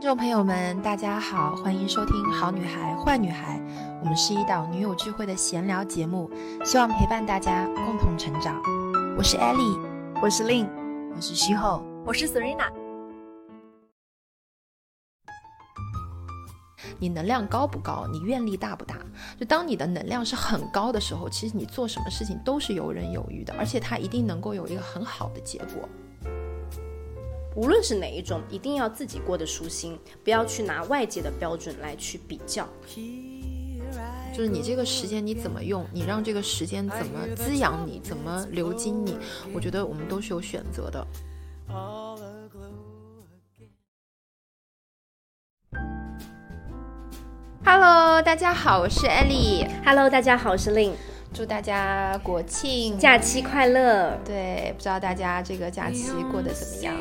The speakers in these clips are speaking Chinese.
听众朋友们，大家好，欢迎收听《好女孩坏女孩》，我们是一档女友聚会的闲聊节目，希望陪伴大家共同成长。我是 Ellie，我是 Lin，我是徐后，我是 Serena。你能量高不高？你愿力大不大？就当你的能量是很高的时候，其实你做什么事情都是游刃有余的，而且它一定能够有一个很好的结果。无论是哪一种，一定要自己过得舒心，不要去拿外界的标准来去比较。就是你这个时间你怎么用，你让这个时间怎么滋养你，怎么流经你，我觉得我们都是有选择的。Hello，大家好，我是 Ellie。Hello，大家好，我是 Lin。祝大家国庆假期快乐！对，不知道大家这个假期过得怎么样？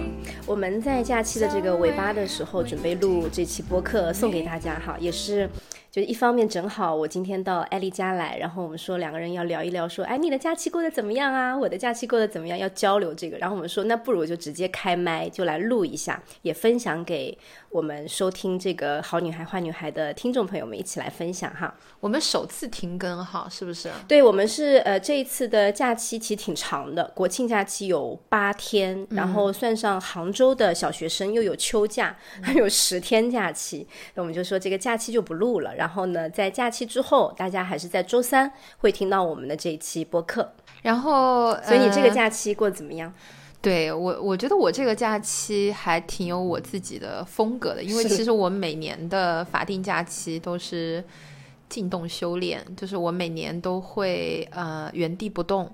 我们在假期的这个尾巴的时候，准备录这期播客送给大家哈，也是。就一方面正好我今天到艾丽家来，然后我们说两个人要聊一聊，说哎你的假期过得怎么样啊？我的假期过得怎么样？要交流这个，然后我们说那不如就直接开麦就来录一下，也分享给我们收听这个好女孩坏女孩的听众朋友们一起来分享哈。我们首次停更哈，是不是？对，我们是呃这一次的假期其实挺长的，国庆假期有八天，然后算上杭州的小学生又有秋假，还有十天假期，那我们就说这个假期就不录了。然后呢，在假期之后，大家还是在周三会听到我们的这一期播客。然后，所以你这个假期过得怎么样？对我，我觉得我这个假期还挺有我自己的风格的，因为其实我每年的法定假期都是静动修炼，就是我每年都会呃原地不动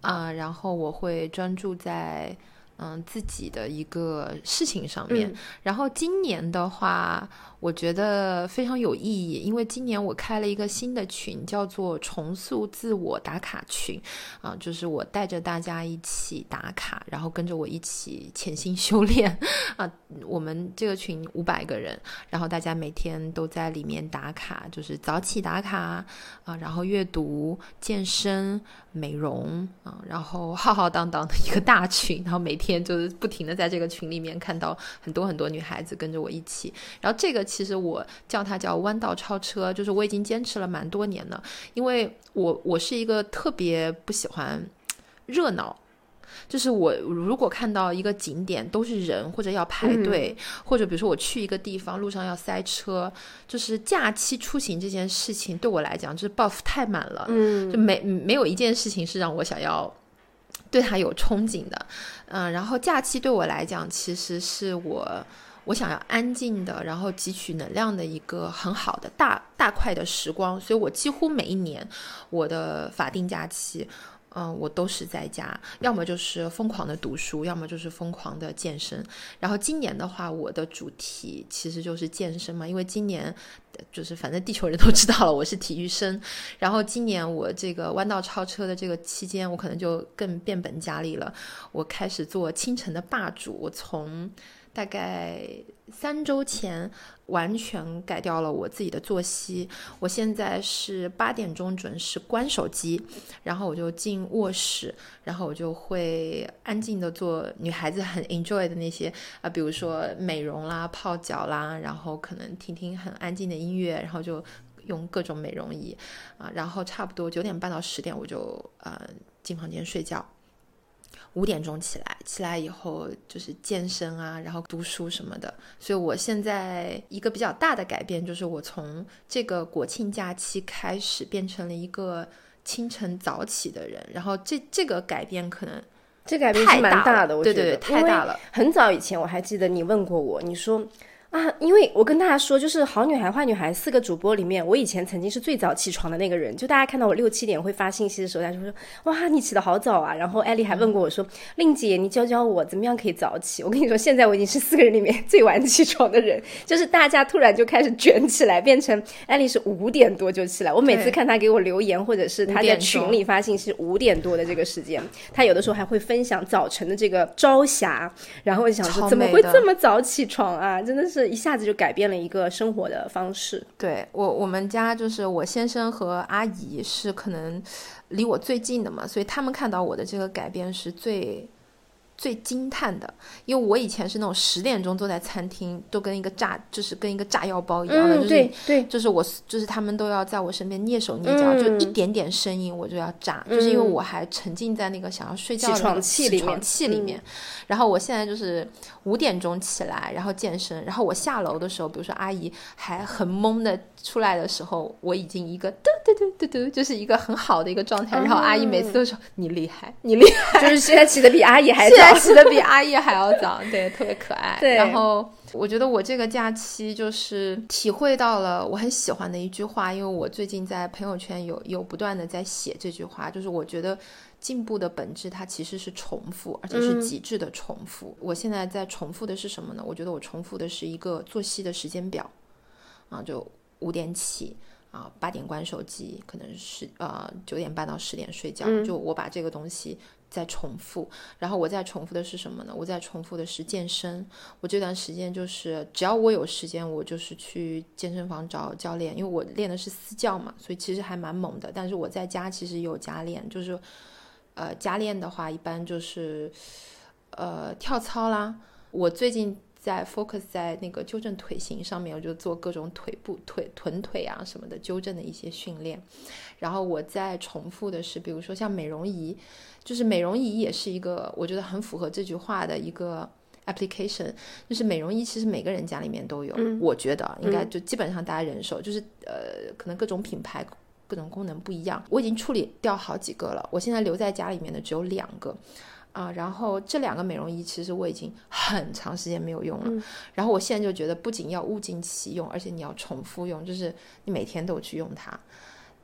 啊，然后我会专注在嗯自己的一个事情上面。然后今年的话。我觉得非常有意义，因为今年我开了一个新的群，叫做“重塑自我打卡群”，啊，就是我带着大家一起打卡，然后跟着我一起潜心修炼，啊，我们这个群五百个人，然后大家每天都在里面打卡，就是早起打卡啊，然后阅读、健身、美容啊，然后浩浩荡荡的一个大群，然后每天就是不停的在这个群里面看到很多很多女孩子跟着我一起，然后这个。其实我叫它叫弯道超车，就是我已经坚持了蛮多年了。因为我我是一个特别不喜欢热闹，就是我如果看到一个景点都是人或者要排队，或者比如说我去一个地方路上要塞车，就是假期出行这件事情对我来讲就是 buff 太满了，嗯，就没没有一件事情是让我想要对它有憧憬的，嗯，然后假期对我来讲其实是我。我想要安静的，然后汲取能量的一个很好的大大块的时光，所以我几乎每一年我的法定假期，嗯，我都是在家，要么就是疯狂的读书，要么就是疯狂的健身。然后今年的话，我的主题其实就是健身嘛，因为今年就是反正地球人都知道了，我是体育生。然后今年我这个弯道超车的这个期间，我可能就更变本加厉了，我开始做清晨的霸主，我从。大概三周前，完全改掉了我自己的作息。我现在是八点钟准时关手机，然后我就进卧室，然后我就会安静的做女孩子很 enjoy 的那些啊，比如说美容啦、泡脚啦，然后可能听听很安静的音乐，然后就用各种美容仪啊，然后差不多九点半到十点我就呃进房间睡觉。五点钟起来，起来以后就是健身啊，然后读书什么的。所以我现在一个比较大的改变就是，我从这个国庆假期开始变成了一个清晨早起的人。然后这这个改变可能这改变是蛮大的，我觉得太大了。很早以前我还记得你问过我，你说。啊，因为我跟大家说，就是好女孩坏女孩四个主播里面，我以前曾经是最早起床的那个人。就大家看到我六七点会发信息的时候，大家就说：“哇，你起得好早啊！”然后艾丽还问过我说：“令姐，你教教我怎么样可以早起？”我跟你说，现在我已经是四个人里面 最晚起床的人。就是大家突然就开始卷起来，变成艾丽是五点多就起来。我每次看她给我留言，或者是她在群里发信息，五点多的这个时间，她有的时候还会分享早晨的这个朝霞。然后我就想说，怎么会这么早起床啊？真的是。一下子就改变了一个生活的方式。对我，我们家就是我先生和阿姨是可能离我最近的嘛，所以他们看到我的这个改变是最最惊叹的，因为我以前是那种十点钟坐在餐厅，都跟一个炸，就是跟一个炸药包一样的，嗯，就是对对，就是我，就是他们都要在我身边蹑手蹑脚，就嗯一点点声音我就要炸，就是因为我还沉浸在那个想要睡觉的起床那个起床气里面嗯气里面。然后我现在就是五点钟起来，然后健身，然后我下楼的时候，比如说阿姨还很懵的出来的时候，我已经一个嘟嘟嘟嘟嘟，就是一个很好的一个状态。然后阿姨每次都说你厉害，你厉害。就是现在起的比阿姨还现起的比阿姨还要早，对，特别可爱。对然后我觉得我这个假期就是体会到了我很喜欢的一句话，因为我最近在朋友圈有有不断的在写这句话，就是我觉得进步的本质它其实是重复，而且是极致的重复。我现在在重复的是什么呢？我觉得我重复的是一个作息的时间表，啊，就五点起。啊，八点关手机，可能是呃九点半到十点睡觉，就我把这个东西在重复，然后我在重复的是什么呢？我在重复的是健身。我这段时间就是只要我有时间，我就是去健身房找教练，因为我练的是私教嘛，所以其实还蛮猛的。但是我在家其实有加练，就是呃加练的话，一般就是呃跳操啦。我最近在 focus 在那个纠正腿型上面，我就做各种腿部、腿臀腿啊什么的纠正的一些训练。然后我在重复的是，比如说像美容仪，就是美容仪也是一个我觉得很符合这句话的一个 application。就是美容仪其实每个人家里面都有，我觉得应该就基本上大家人手，就是呃可能各种品牌。各种功能不一样，我已经处理掉好几个了。我现在留在家里面的只有两个，啊，然后这两个美容仪其实我已经很长时间没有用了。然后我现在就觉得，不仅要物尽其用，而且你要重复用，就是你每天都去用它，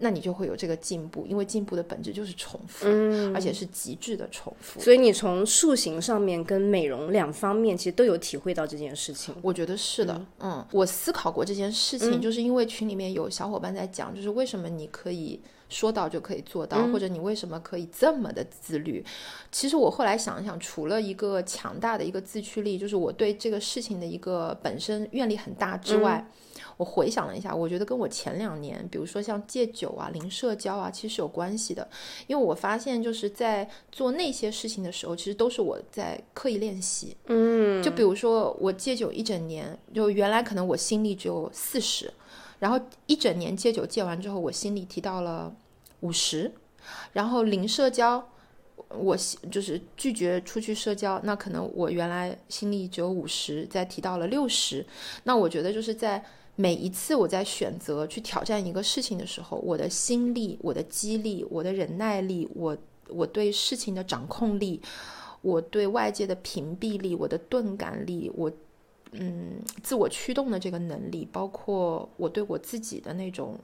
那你就会有这个进步。因为进步的本质就是重复，而且是极致的重复。所以你从塑形上面跟美容两方面，其实都有体会到这件事情。我觉得是的，嗯，我思考过这件事情，就是因为群里面有小伙伴在讲，就是为什么你可以说到就可以做到，或者你为什么可以这么的自律。其实我后来想一想，除了一个强大的一个自驱力，就是我对这个事情的一个本身愿力很大之外。我回想了一下，我觉得跟我前两年，比如说像戒酒啊、零社交啊，其实是有关系的。因为我发现，就是在做那些事情的时候，其实都是我在刻意练习。嗯，就比如说我戒酒一整年，就原来可能我心力只有四十，然后一整年戒酒戒完之后，我心力提到了五十，然后零社交。我就是拒绝出去社交，那可能我原来心力只有五十，再提到了六十。那我觉得就是在每一次我在选择去挑战一个事情的时候，我的心力、我的激励、我的忍耐力、我我对事情的掌控力、我对外界的屏蔽力、我的钝感力、我嗯自我驱动的这个能力，包括我对我自己的那种。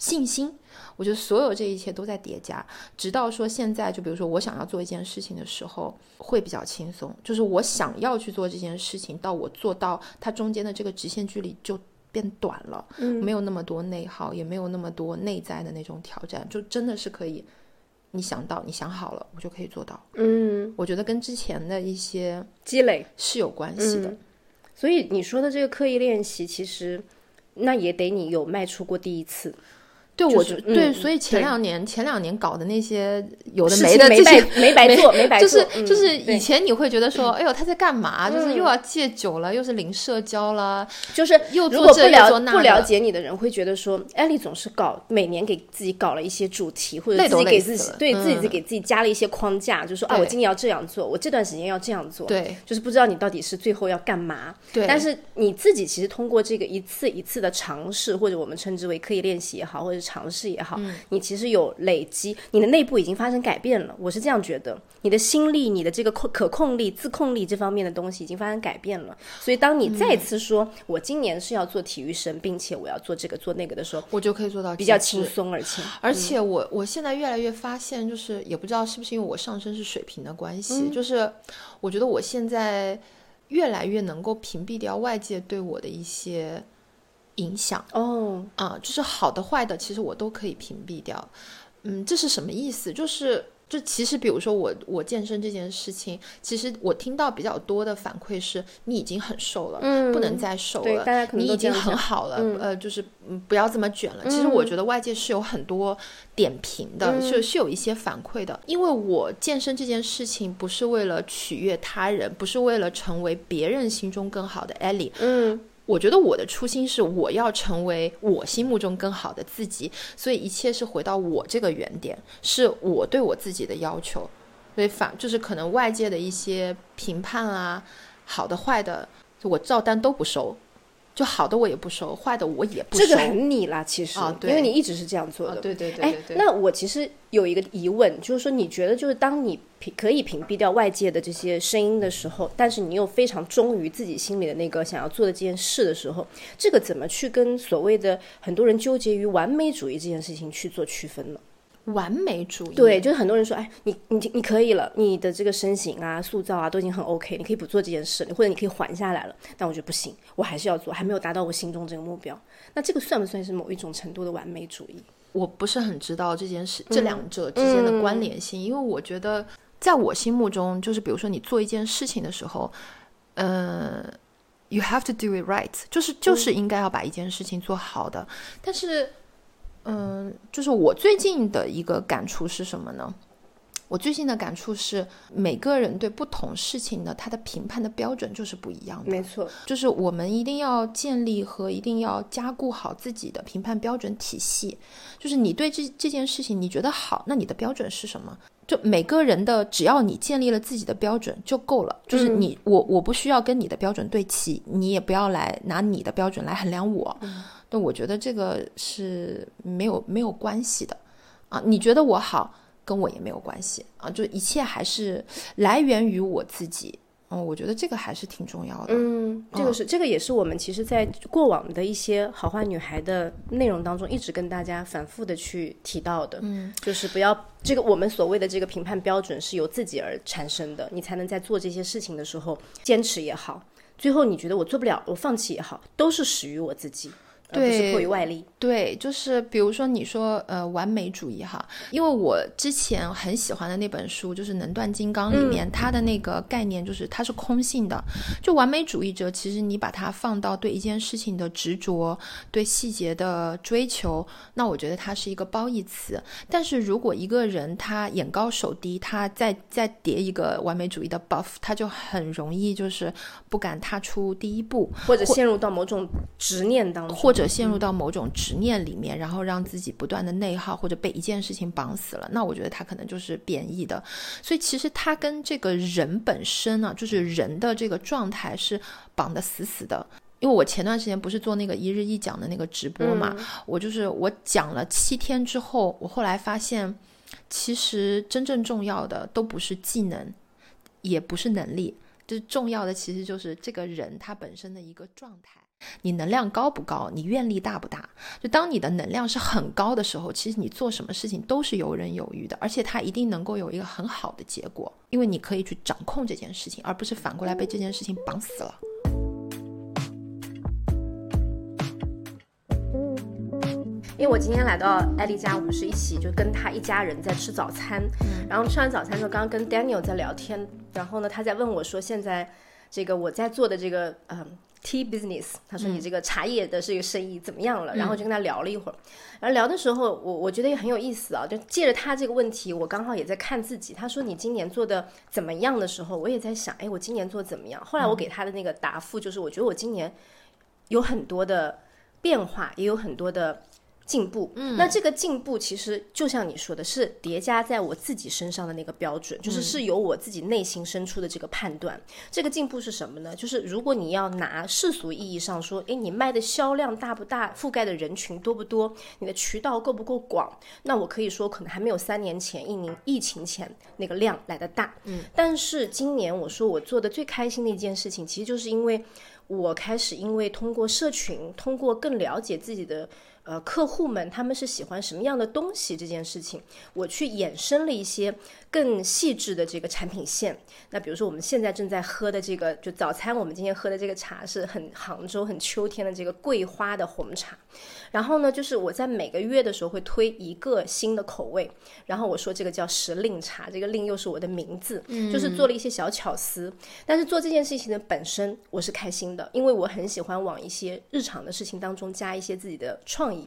信心，我觉得所有这一切都在叠加，直到说现在，就比如说我想要做一件事情的时候，会比较轻松。就是我想要去做这件事情，到我做到它中间的这个直线距离就变短了，嗯没有那么多内耗，也没有那么多内在的那种挑战，就真的是可以，你想到，你想好了，我就可以做到。嗯，我觉得跟之前的一些积累是有关系的。所以你说的这个刻意练习，其实那也得你有迈出过第一次。对，我就对，嗯所以前两年前两年搞的那些有的没没的这些白没白做，没白就做，是就是嗯对以前你会觉得说，哎呦他在干嘛？就是嗯又要戒酒了，又是零社交了，就是又如果不做这又做那了不了解你的人会觉得说，艾丽总是搞每年给自己搞了一些主题，或者自己给自己对自己嗯给自己加了一些框架，就说啊，我今年要这样做，我这段时间要这样做，对就是不知道你到底是最后要干嘛。对，但是你自己其实通过这个一次一次的尝试，或者我们称之为刻意练习也好，或者是尝试也好，嗯你其实有累积，你的内部已经发生改变了。我是这样觉得，你的心力、你的这个控可控力、自控力这方面的东西已经发生改变了。所以当你再次说、我今年是要做体育生，并且我要做这个做那个的时候，我就可以做到比较轻。松而且而且我我现在越来越发现，就是也不知道是不是因为我上升是水平的关系，就是我觉得我现在越来越能够屏蔽掉外界对我的一些影响哦，啊，就是好的坏的，其实我都可以屏蔽掉。嗯，这是什么意思？就是就其实，比如说我我健身这件事情，其实我听到比较多的反馈是，你已经很瘦了，嗯不能再瘦了，对大家可能你已经很好了，嗯呃，就是嗯不要这么卷了。其实我觉得外界是有很多点评的，嗯是是有一些反馈的，因为我健身这件事情不是为了取悦他人，不是为了成为别人心中更好的 Ellie，嗯我觉得我的初心是我要成为我心目中更好的自己，所以一切是回到我这个原点，是我对我自己的要求。所以反就是可能外界的一些评判啊，好的坏的，我照单都不收，就好的我也不收，坏的我也不收。这个很你啦，其实，啊对因为你一直是这样做的。啊，对对对哎对，哎。那我其实有一个疑问，就是说，你觉得就是当你屏可以屏蔽掉外界的这些声音的时候，但是你又非常忠于自己心里的那个想要做的这件事的时候，这个怎么去跟所谓的很多人纠结于完美主义这件事情去做区分呢？完美主义，对，就是很多人说，哎，你你你可以了，你的这个身形啊、塑造啊都已经很 OK，你可以不做这件事，或者你可以缓下来了。但我觉得不行，我还是要做，还没有达到我心中这个目标。那这个算不算是某一种程度的完美主义？我不是很知道这件事、这两者之间的关联性，因为我觉得在我心目中，就是比如说你做一件事情的时候，呃，you have to do it right，就是就是应该要把一件事情做好的。但是，嗯、就是我最近的一个感触是什么呢？我最近的感触是，每个人对不同事情的他的评判的标准就是不一样的。没错，就是我们一定要建立和一定要加固好自己的评判标准体系。就是你对这这件事情你觉得好，那你的标准是什么？就每个人的，只要你建立了自己的标准就够了。就是你，我我不需要跟你的标准对齐，你也不要来拿你的标准来衡量我。那我觉得这个是没有没有关系的啊。你觉得我好，跟我也没有关系啊。就一切还是来源于我自己。嗯，我觉得这个还是挺重要的。嗯，这个是、这个也是我们其实，在过往的一些好坏女孩的内容当中，一直跟大家反复的去提到的。嗯，就是不要这个我们所谓的这个评判标准是由自己而产生的，你才能在做这些事情的时候坚持也好，最后你觉得我做不了，我放弃也好，都是始于我自己，而不是对迫于外力。对，就是比如说你说呃完美主义哈，因为我之前很喜欢的那本书就是《能断金刚》里面，它的那个概念就是它是空性的。就完美主义者，其实你把它放到对一件事情的执着、对细节的追求，那我觉得它是一个褒义词。但是如果一个人他眼高手低，他再再叠一个完美主义的 buff，他就很容易就是不敢踏出第一步，或者陷入到某种执念当中，或者陷入到某种执念里面，然后让自己不断的内耗，或者被一件事情绑死了，那我觉得他可能就是贬义的。所以其实他跟这个人本身啊，就是人的这个状态是绑得死死的。因为我前段时间不是做那个一日一讲的那个直播嘛，我就是我讲了七天之后，我后来发现，其实真正重要的都不是技能，也不是能力，就是重要的其实就是这个人他本身的一个状态。你能量高不高？你愿力大不大？就当你的能量是很高的时候，其实你做什么事情都是游刃有余的，而且它一定能够有一个很好的结果，因为你可以去掌控这件事情，而不是反过来被这件事情绑死了。因为我今天来到艾丽家，我们是一起就跟她一家人在吃早餐，然后吃完早餐之后，刚刚跟 Daniel 在聊天，然后呢，他在问我说，现在这个我在做的这个嗯 tea business，他说你这个茶叶的这个生意怎么样了？然后就跟他聊了一会儿，然后聊的时候，我我觉得也很有意思啊，就借着他这个问题，我刚好也在看自己。他说你今年做的怎么样的时候，我也在想，哎，我今年做怎么样？后来我给他的那个答复就是，我觉得我今年有很多的变化，也有很多的。进步，嗯，那这个进步其实就像你说的，是叠加在我自己身上的那个标准，就是是由我自己内心深处的这个判断。这个进步是什么呢？就是如果你要拿世俗意义上说，诶，你卖的销量大不大，覆盖的人群多不多，你的渠道够不够广，那我可以说可能还没有三年前一年疫情前那个量来的大。嗯，但是今年我说我做的最开心的一件事情，其实就是因为我开始因为通过社群，通过更了解自己的。呃客户们他们是喜欢什么样的东西这件事情，我去衍生了一些更细致的这个产品线。那比如说我们现在正在喝的这个，就早餐我们今天喝的这个茶是很杭州很秋天的这个桂花的红茶。然后呢，就是我在每个月的时候会推一个新的口味，然后我说这个叫时令茶，这个令又是我的名字，就是做了一些小巧思。但是做这件事情的本身我是开心的，因为我很喜欢往一些日常的事情当中加一些自己的创意。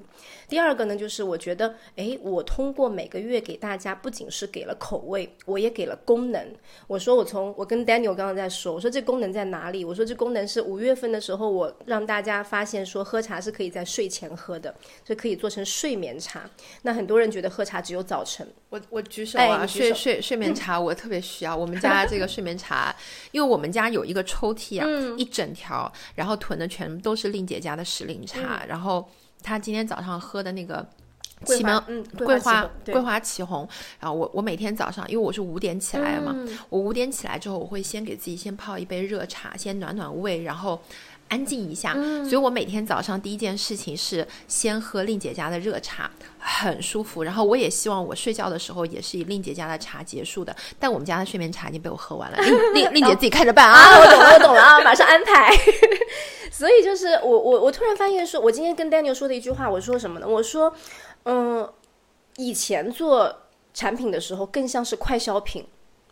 第二个呢，就是我觉得，哎，我通过每个月给大家不仅是给了口味，我也给了功能。我说我从我跟 Daniel 刚刚在说，我说这功能在哪里？我说这功能是五月份的时候，我让大家发现说喝茶是可以在睡前喝的，是可以做成睡眠茶。那很多人觉得喝茶只有早晨，我我举手哎啊，睡睡睡眠茶我特别需要。我们家这个睡眠茶，因为我们家有一个抽屉啊，嗯一整条，然后囤的全部都是令姐家的时令茶。然后她今天早上喝的那个嗯桂祁门，嗯桂桂花桂花祁红。然后我我每天早上，因为我是五点起来嘛，嗯我五点起来之后，我会先给自己先泡一杯热茶，先暖暖胃，然后。安静一下，嗯所以我每天早上第一件事情是先喝令姐家的热茶，很舒服。然后我也希望我睡觉的时候也是以令姐家的茶结束的，但我们家的睡眠茶已经被我喝完了，令 令令姐自己看着办啊。啊，我懂了，我懂了啊，马上安排。所以就是我我我突然发现说，我今天跟 Daniel 说的一句话，我说什么呢？我说，嗯，以前做产品的时候更像是快消品，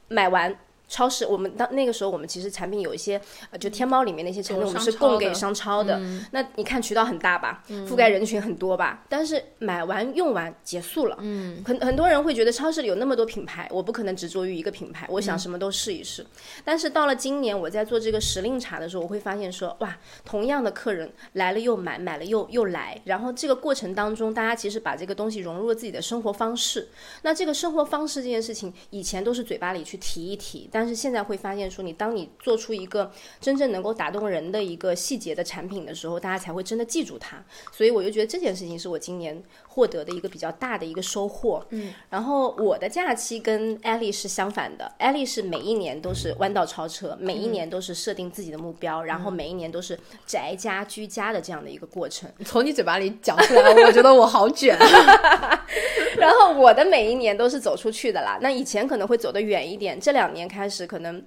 买完。超市，我们当那个时候，我们其实产品有一些，呃，就天猫里面的一些产品，我们是供给商超的。那你看渠道很大吧，覆盖人群很多吧，但是买完用完结束了。嗯，很很多人会觉得超市里有那么多品牌，我不可能执着于一个品牌，我想什么都试一试。但是到了今年，我在做这个时令茶的时候，我会发现说，哇，同样的客人来了又买，买了又又来，然后这个过程当中，大家其实把这个东西融入了自己的生活方式。那这个生活方式这件事情，以前都是嘴巴里去提一提，但但是现在会发现说，你当你做出一个真正能够打动人的一个细节的产品的时候，大家才会真的记住它。所以我就觉得这件事情是我今年获得的一个比较大的一个收获。嗯，然后我的假期跟艾丽是相反的，艾丽是每一年都是弯道超车，每一年都是设定自己的目标，然后每一年都是宅家居家的这样的一个过程。从你嘴巴里讲出来，我觉得我好卷。然后我的每一年都是走出去的啦。那以前可能会走得远一点，这两年开始可能。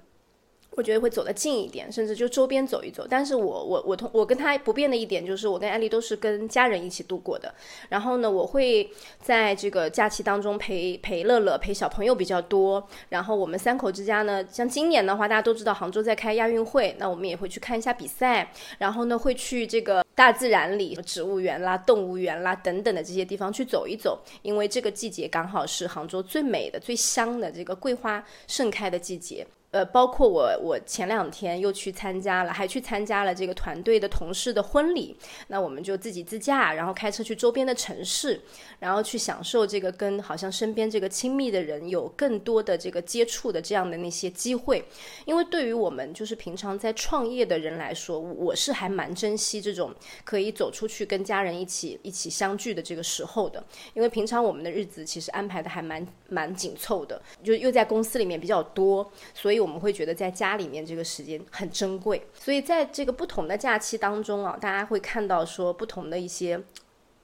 我觉得会走得近一点，甚至就周边走一走。但是我我我同我跟他不变的一点就是，我跟艾丽都是跟家人一起度过的。然后呢，我会在这个假期当中陪陪乐乐、陪小朋友比较多。然后我们三口之家呢，像今年的话，大家都知道杭州在开亚运会，那我们也会去看一下比赛。然后呢，会去这个大自然里，植物园啦、动物园啦等等的这些地方去走一走，因为这个季节刚好是杭州最美的、最香的这个桂花盛开的季节。呃，包括我，我前两天又去参加了，还去参加了这个团队的同事的婚礼。那我们就自己自驾，然后开车去周边的城市，然后去享受这个跟好像身边这个亲密的人有更多的这个接触的这样的那些机会。因为对于我们就是平常在创业的人来说，我是还蛮珍惜这种可以走出去跟家人一起一起相聚的这个时候的。因为平常我们的日子其实安排的还蛮蛮紧凑的，就又在公司里面比较多，所以我们会觉得在家里面这个时间很珍贵。所以在这个不同的假期当中啊，大家会看到说不同的一些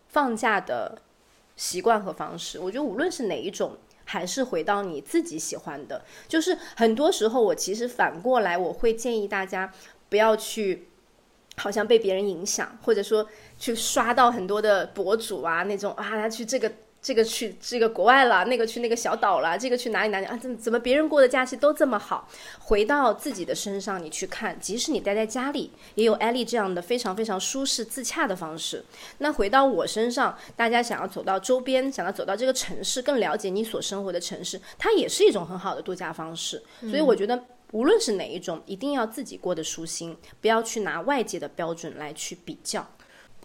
放假的习惯和方式。我觉得无论是哪一种。还是回到你自己喜欢的，就是很多时候我其实反过来，我会建议大家不要去，好像被别人影响，或者说去刷到很多的博主啊那种啊，他去这个这个去这个国外了，那个去那个小岛了，这个去哪里哪里啊？怎么怎么别人过的假期都这么好？回到自己的身上，你去看，即使你待在家里，也有艾丽这样的非常非常舒适自洽的方式。那回到我身上，大家想要走到周边，想要走到这个城市，更了解你所生活的城市，它也是一种很好的度假方式。所以我觉得。无论是哪一种，一定要自己过得舒心，不要去拿外界的标准来去比较。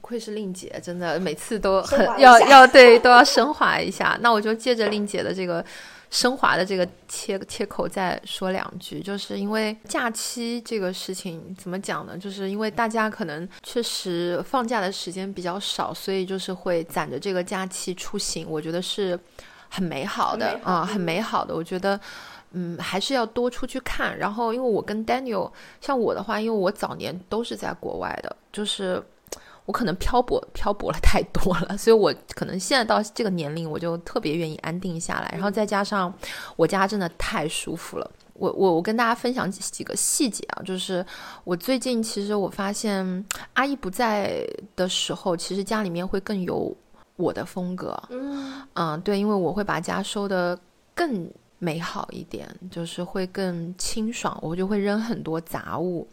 不愧是令姐，真的每次都很要要对都要升华一下。那我就借着令姐的这个升华的这个切切口再说两句，就是因为假期这个事情怎么讲呢？就是因为大家可能确实放假的时间比较少，所以就是会攒着这个假期出行，我觉得是很美好的啊、很美好的。我觉得。嗯，还是要多出去看。然后，因为我跟 Daniel，像我的话，因为我早年都是在国外的，就是我可能漂泊漂泊了太多了，所以我可能现在到这个年龄，我就特别愿意安定下来。然后再加上我家真的太舒服了。我我我跟大家分享几几个细节啊，就是我最近其实我发现阿姨不在的时候，其实家里面会更有我的风格。嗯嗯，对，因为我会把家收的更美好一点，就是会更清爽，我就会扔很多杂物。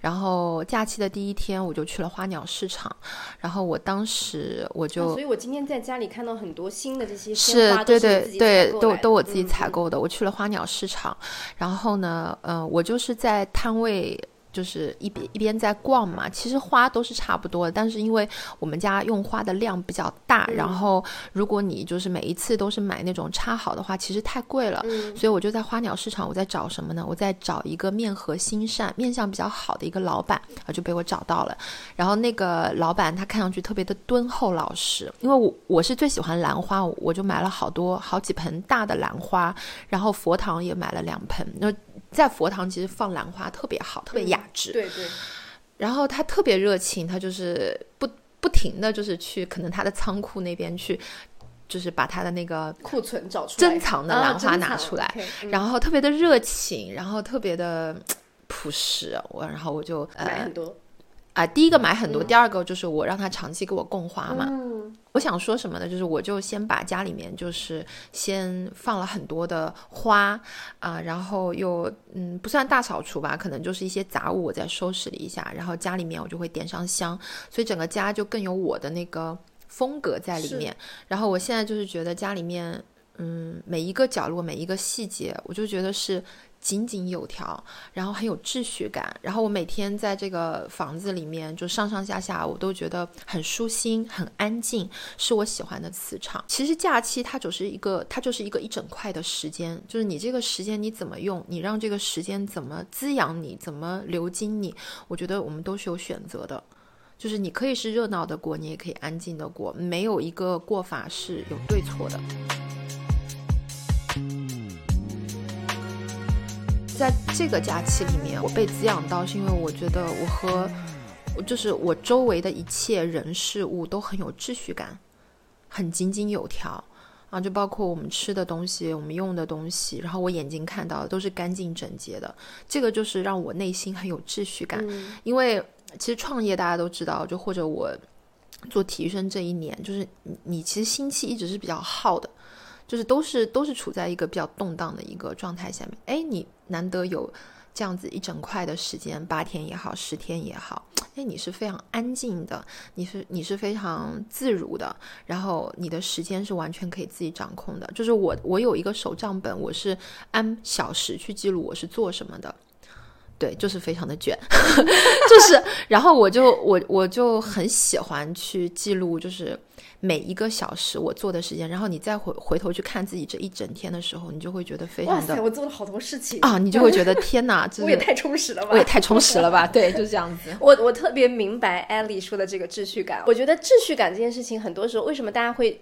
然后假期的第一天，我就去了花鸟市场，然后我当时我就、啊所以我今天在家里看到很多新的这些鲜是花，对对对都都我自己嗯采购的。我去了花鸟市场，然后呢，嗯、我就是在摊位。就是一边一边在逛嘛，其实花都是差不多的，但是因为我们家用花的量比较大，嗯然后如果你就是每一次都是买那种插好的话，其实太贵了，嗯所以我就在花鸟市场，我在找什么呢？我在找一个面和心善、面相比较好的一个老板啊，就被我找到了。然后那个老板他看上去特别的敦厚老实，因为我我是最喜欢兰花，我我就买了好多好几盆大的兰花，然后佛堂也买了两盆。那在佛堂其实放兰花特别好，特别雅致。对对，然后他特别热情，他就是不不停的就是去可能他的仓库那边去，就是把他的那个库存找出来，珍藏的啊兰花拿出来然后特别的热情，然后特别的朴实。我然后我就呃买很多，啊、第一个买很多，第二个就是我让他长期给我供花嘛。嗯，我想说什么呢？就是我就先把家里面就是先放了很多的花啊、然后又嗯不算大扫除吧，可能就是一些杂物我再收拾了一下，然后家里面我就会点上香，所以整个家就更有我的那个风格在里面。然后我现在就是觉得家里面嗯每一个角落每一个细节，我就觉得是。井井有条，然后很有秩序感，然后我每天在这个房子里面就上上下下，我都觉得很舒心、很安静，是我喜欢的磁场。其实假期它就是一个，它就是一个一整块的时间，就是你这个时间你怎么用，你让这个时间怎么滋养你，怎么流经你，我觉得我们都是有选择的。就是你可以是热闹的过，你也可以安静的过，没有一个过法是有对错的。在这个假期里面，我被滋养到，是因为我觉得我和我就是我周围的一切人事物都很有秩序感，很井井有条啊，就包括我们吃的东西，我们用的东西，然后我眼睛看到的都是干净整洁的，这个就是让我内心很有秩序感。因为其实创业大家都知道，就或者我做体育生这一年，就是你你其实心气一直是比较耗的。就是都是都是处在一个比较动荡的一个状态下面。哎，你难得有这样子一整块的时间，八天也好，十天也好，哎，你是非常安静的，你是你是非常自如的，然后你的时间是完全可以自己掌控的。就是我我有一个手账本，我是按小时去记录我是做什么的。对，就是非常的卷，就是，然后我就我我就很喜欢去记录，就是每一个小时我做的时间，然后你再回回头去看自己这一整天的时候，你就会觉得非哇塞，常的我做了好多事情啊，你就会觉得天哪，这我也太充实了吧，我也太充实了吧？对，就是这样子。我我特别明白艾丽说的这个秩序感。我觉得秩序感这件事情，很多时候为什么大家会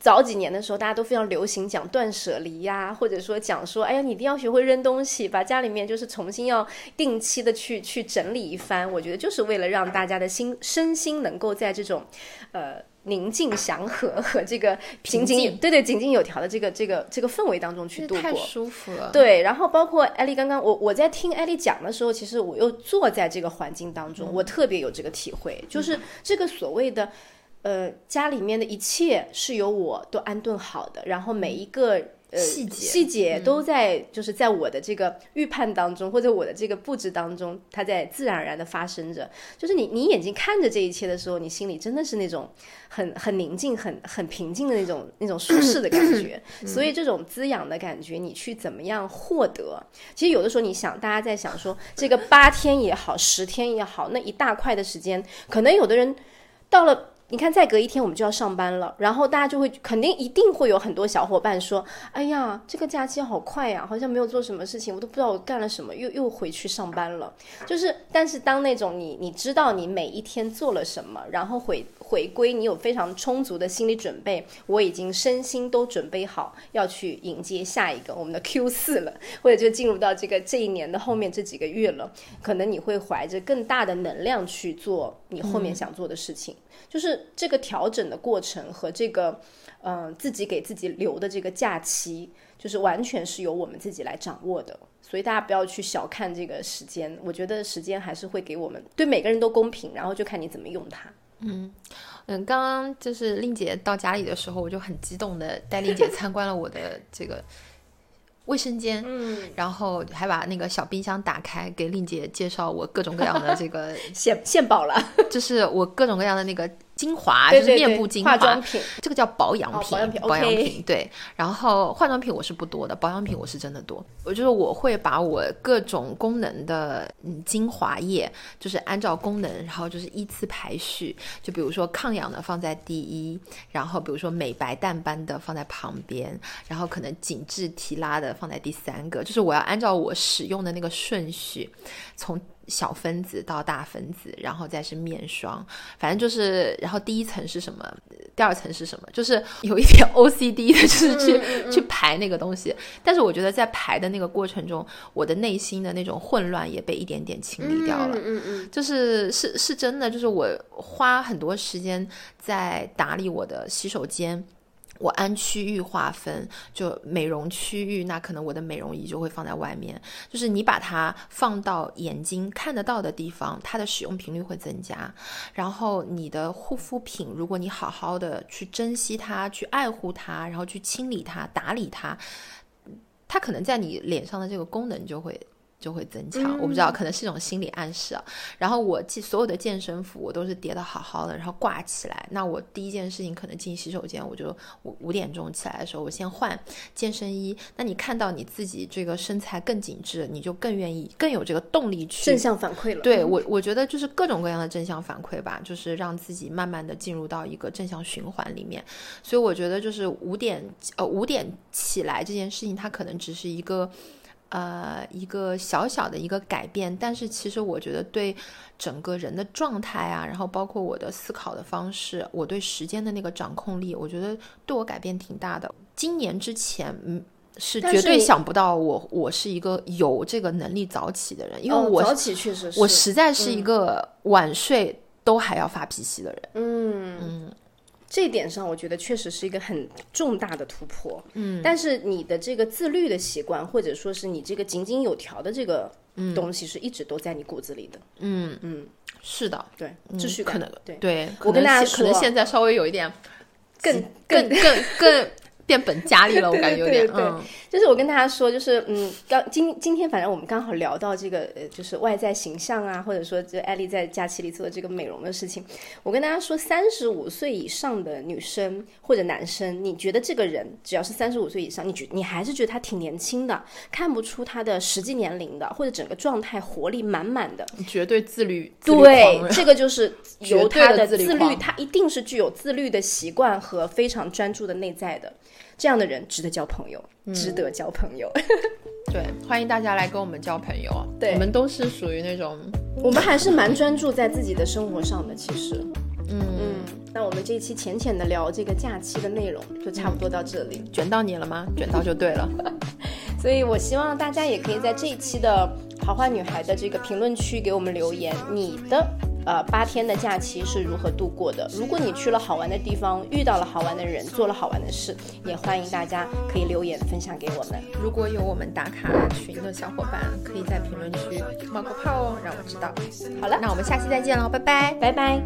早几年的时候，大家都非常流行讲断舍离呀、或者说讲说，哎呀，你一定要学会扔东西，把家里面就是重新要定期的去去整理一番。我觉得就是为了让大家的心身心能够在这种呃宁静祥和 和这个井井平静对对井井有条的这个这个这个氛围当中去度过。太舒服了。对，然后包括艾丽刚刚我我在听艾丽讲的时候，其实我又坐在这个环境当中，我特别有这个体会，就是这个所谓的。呃，家里面的一切是由我都安顿好的，然后每一个呃细节细节都在就是在我的这个预判当中，或者我的这个布置当中，它在自然而然的发生着。就是你你眼睛看着这一切的时候，你心里真的是那种很很宁静、很很平静的那种那种舒适的感觉。所以这种滋养的感觉，你去怎么样获得？其实有的时候你想，大家在想说，这个八天也好，十天也好，那一大块的时间，可能有的人到了。你看，再隔一天我们就要上班了，然后大家就会肯定一定会有很多小伙伴说：“哎呀，这个假期好快呀，好像没有做什么事情，我都不知道我干了什么，又又回去上班了。”就是，但是当那种你你知道你每一天做了什么，然后回回归，你有非常充足的心理准备，我已经身心都准备好要去迎接下一个我们的 Q 四了，或者就进入到这个这一年的后面这几个月了，可能你会怀着更大的能量去做你后面想做的事情。就是这个调整的过程和这个，嗯，自己给自己留的这个假期，就是完全是由我们自己来掌握的。所以大家不要去小看这个时间，我觉得时间还是会给我们对每个人都公平，然后就看你怎么用它。嗯嗯，刚刚就是令姐到家里的时候，我就很激动的带令姐参观了我的这个。卫生间，嗯，然后还把那个小冰箱打开，给令姐介绍我各种各样的这个 献献宝了，就是我各种各样的那个。精华就是面部精华，化妆品这个叫保养品。保养品，保养品，对。然后化妆品我是不多的，保养品我是真的多。我就是我会把我各种功能的嗯精华液，就是按照功能，然后就是依次排序。就比如说抗氧的放在第一，然后比如说美白淡斑的放在旁边，然后可能紧致提拉的放在第三个。就是我要按照我使用的那个顺序，从。小分子到大分子，然后再是面霜，反正就是，然后第一层是什么，第二层是什么，就是有一点 OCD 的，就是去去排那个东西。但是我觉得在排的那个过程中，我的内心的那种混乱也被一点点清理掉了。嗯嗯嗯，就是是是真的，就是我花很多时间在打理我的洗手间。我按区域划分，就美容区域，那可能我的美容仪就会放在外面。就是你把它放到眼睛看得到的地方，它的使用频率会增加。然后你的护肤品，如果你好好的去珍惜它，去爱护它，然后去清理它、打理它，它可能在你脸上的这个功能就会。就会增强，我不知道，可能是一种心理暗示啊。然后我记所有的健身服我都是叠的好好的，然后挂起来。那我第一件事情可能进洗手间，我就五五点钟起来的时候，我先换健身衣。那你看到你自己这个身材更紧致，你就更愿意、更有这个动力去正向反馈了。对我，我觉得就是各种各样的正向反馈吧，就是让自己慢慢的进入到一个正向循环里面。所以我觉得就是五点呃五点起来这件事情，它可能只是一个。呃，一个小小的一个改变，但是其实我觉得对整个人的状态啊，然后包括我的思考的方式，我对时间的那个掌控力，我觉得对我改变挺大的。今年之前，嗯，是绝对想不到我我是一个有这个能力早起的人，因为我早起确实是，我实在是一个晚睡都还要发脾气的人。嗯嗯。这一点上，我觉得确实是一个很重大的突破。嗯，但是你的这个自律的习惯，或者说是你这个井井有条的这个东西，是一直都在你骨子里的。嗯嗯，是的，对，秩序感。可能对对，我跟大家说，可能现在稍微有一点更更更更。变本加厉了，我感觉有点。嗯，就是我跟大家说，就是嗯，刚今今天反正我们刚好聊到这个，呃，就是外在形象啊，或者说就艾丽在假期里做的这个美容的事情。我跟大家说，三十五岁以上的女生或者男生，你觉得这个人只要是三十五岁以上，你觉你还是觉得他挺年轻的，看不出他的实际年龄的，或者整个状态活力满满的，绝对自律。对，这个就是 由他的自律，他一定是具有自律的习惯和非常专注的内在的。这样的人值得交朋友，值得交朋友。对，欢迎大家来跟我们交朋友。对，我们都是属于那种，我们还是蛮专注在自己的生活上的。其实，嗯嗯。那我们这一期浅浅的聊这个假期的内容，就差不多到这里。卷到你了吗？卷到就对了。所以我希望大家也可以在这一期的桃花女孩的这个评论区给我们留言，你的。呃，八天的假期是如何度过的？如果你去了好玩的地方，遇到了好玩的人，做了好玩的事，也欢迎大家可以留言分享给我们。如果有我们打卡群的小伙伴，可以在评论区冒个泡哦，让我知道。好了，那我们下期再见喽，拜拜，拜拜。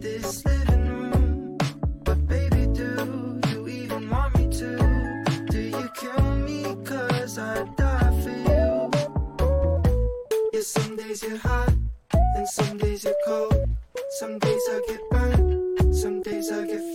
days days you're cold. Some days I get burned, some days I get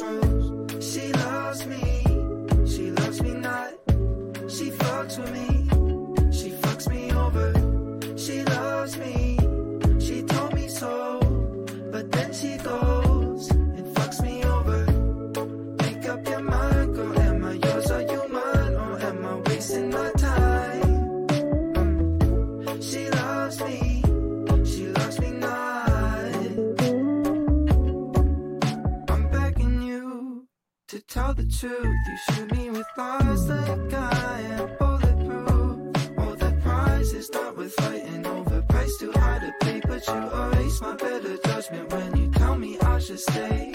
the truth. You shoot me with lies like I am bulletproof. All the price is not worth fighting over. Price too high to pay, but you erase my better judgment when you tell me I should stay.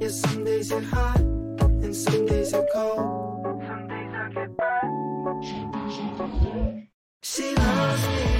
Yeah, some days you're hot and some days you're cold. Some days I get burned. She loves me.